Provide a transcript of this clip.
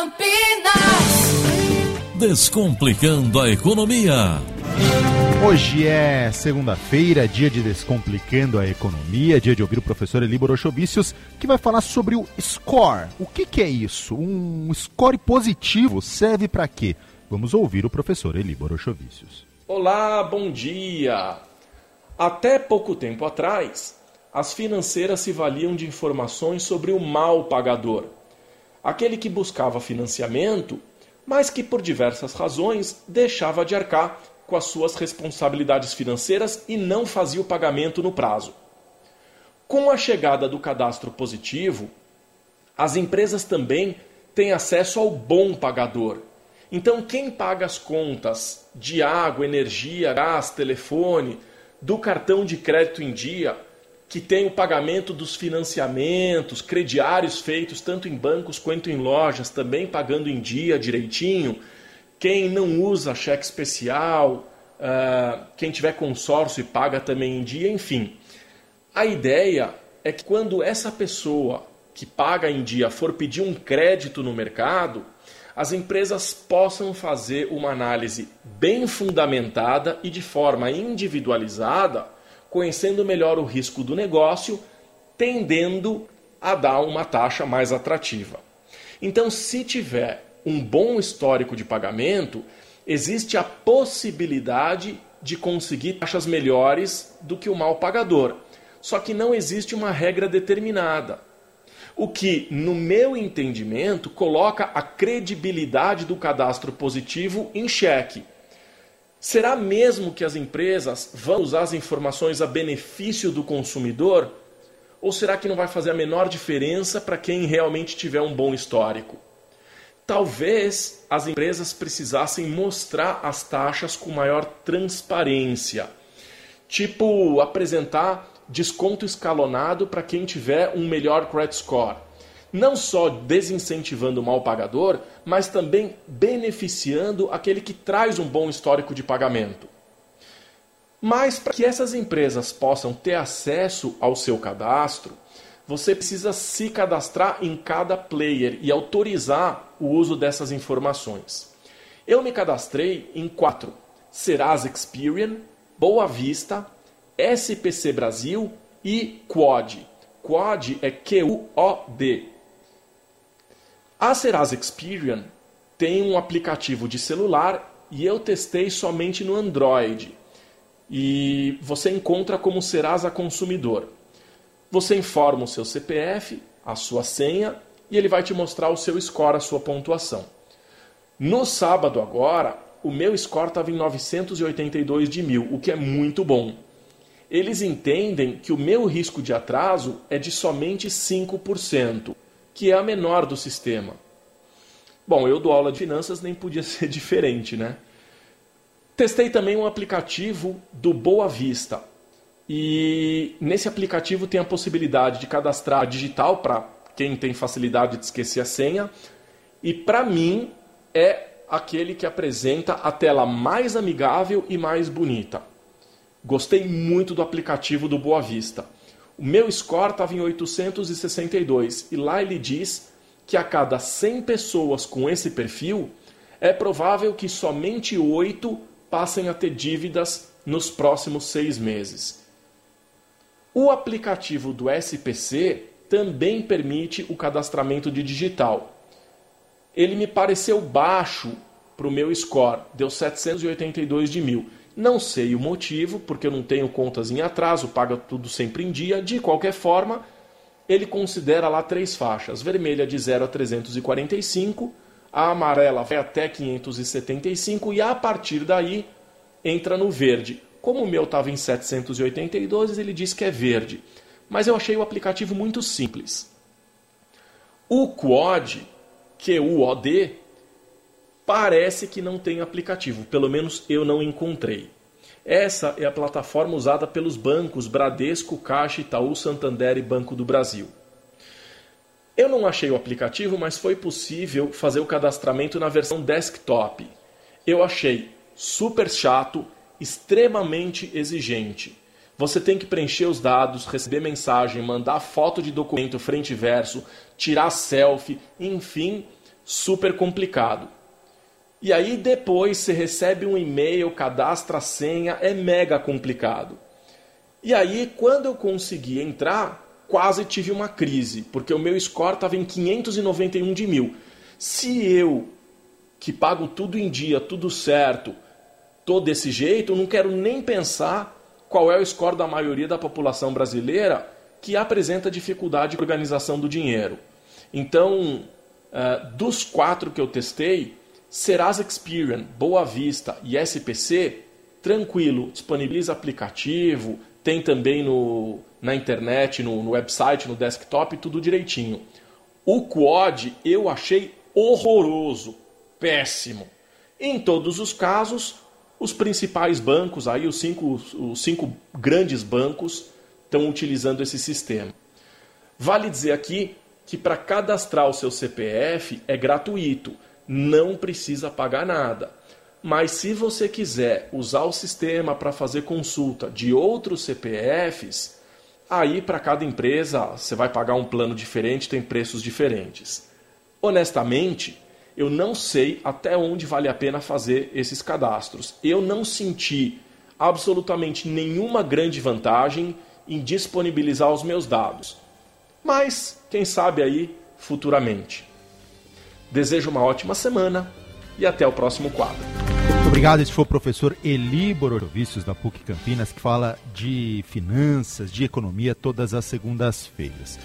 Campinas. Descomplicando a economia. Hoje é segunda-feira, dia de Descomplicando a Economia, dia de ouvir o professor Eli Borochovicius, que vai falar sobre o score. O que, que é isso? Um score positivo serve para quê? Vamos ouvir o professor Eli Borochovicius. Olá, bom dia! Até pouco tempo atrás, as financeiras se valiam de informações sobre o mal pagador, aquele que buscava financiamento, mas que por diversas razões deixava de arcar com as suas responsabilidades financeiras e não fazia o pagamento no prazo. Com a chegada do cadastro positivo, as empresas também têm acesso ao bom pagador. Então, quem paga as contas de água, energia, gás, telefone, do cartão de crédito em dia, que tem o pagamento dos financiamentos, crediários feitos tanto em bancos quanto em lojas, também pagando em dia direitinho, quem não usa cheque especial, uh, quem tiver consórcio e paga também em dia, enfim. A ideia é que quando essa pessoa que paga em dia for pedir um crédito no mercado, as empresas possam fazer uma análise bem fundamentada e de forma individualizada, conhecendo melhor o risco do negócio, tendendo a dar uma taxa mais atrativa. Então, se tiver um bom histórico de pagamento, existe a possibilidade de conseguir taxas melhores do que o mal pagador. Só que não existe uma regra determinada. O que, no meu entendimento, coloca a credibilidade do cadastro positivo em xeque. Será mesmo que as empresas vão usar as informações a benefício do consumidor? Ou será que não vai fazer a menor diferença para quem realmente tiver um bom histórico? Talvez as empresas precisassem mostrar as taxas com maior transparência. Tipo, apresentar desconto escalonado para quem tiver um melhor credit score. Não só desincentivando o mal pagador, mas também beneficiando aquele que traz um bom histórico de pagamento. Mas para que essas empresas possam ter acesso ao seu cadastro, você precisa se cadastrar em cada player e autorizar o uso dessas informações. Eu me cadastrei em quatro: Serasa Experian, Boa Vista, SPC Brasil e Quad. Quad é Q-U-O-D. A Serasa Experian tem um aplicativo de celular e eu testei somente no Android. E você encontra como Serasa Consumidor. Você informa o seu CPF, a sua senha e ele vai te mostrar o seu score, a sua pontuação. No sábado agora, o meu score estava em 982 de mil, o que é muito bom eles entendem que o meu risco de atraso é de somente 5%, que é a menor do sistema. Bom, eu dou aula de finanças, nem podia ser diferente, né? Testei também um aplicativo do Boa Vista. E nesse aplicativo tem a possibilidade de cadastrar digital para quem tem facilidade de esquecer a senha. E para mim é aquele que apresenta a tela mais amigável e mais bonita. Gostei muito do aplicativo do Boa Vista. O meu score estava em 862 e lá ele diz que a cada 100 pessoas com esse perfil, é provável que somente 8 passem a ter dívidas nos próximos seis meses. O aplicativo do SPC também permite o cadastramento de digital. Ele me pareceu baixo para o meu score, deu 782 de mil. Não sei o motivo, porque eu não tenho contas em atraso, paga tudo sempre em dia. De qualquer forma, ele considera lá três faixas: vermelha de 0 a 345, a amarela vai até 575 e a partir daí entra no verde. Como o meu estava em 782, ele diz que é verde. Mas eu achei o aplicativo muito simples. O QOD, Q-U-O-D, parece que não tem aplicativo, pelo menos eu não encontrei. Essa é a plataforma usada pelos bancos Bradesco, Caixa, Itaú, Santander e Banco do Brasil. Eu não achei o aplicativo, mas foi possível fazer o cadastramento na versão desktop. Eu achei super chato, extremamente exigente. Você tem que preencher os dados, receber mensagem, mandar foto de documento frente e verso, tirar selfie, enfim, super complicado. E aí depois você recebe um e-mail, cadastra a senha, é mega complicado. E aí quando eu consegui entrar, quase tive uma crise, porque o meu score estava em 591 de mil. Se eu, que pago tudo em dia, tudo certo, tô desse jeito, eu não quero nem pensar qual é o score da maioria da população brasileira que apresenta dificuldade de organização do dinheiro. Então, uh, dos quatro que eu testei, Serasa Experian, Boa Vista e SPC, tranquilo, disponibiliza aplicativo, tem também no, na internet, no, no website, no desktop, tudo direitinho. O Quad eu achei horroroso, péssimo. Em todos os casos, os principais bancos, aí os cinco, os cinco grandes bancos, estão utilizando esse sistema. Vale dizer aqui que para cadastrar o seu CPF é gratuito, não precisa pagar nada. Mas se você quiser usar o sistema para fazer consulta de outros CPFs, aí para cada empresa você vai pagar um plano diferente, tem preços diferentes. Honestamente, eu não sei até onde vale a pena fazer esses cadastros. Eu não senti absolutamente nenhuma grande vantagem em disponibilizar os meus dados. Mas, quem sabe aí futuramente. Desejo uma ótima semana e até o próximo quadro. Muito obrigado. Esse foi o professor Eli Borovícios da PUC Campinas, que fala de finanças, de economia todas as segundas-feiras.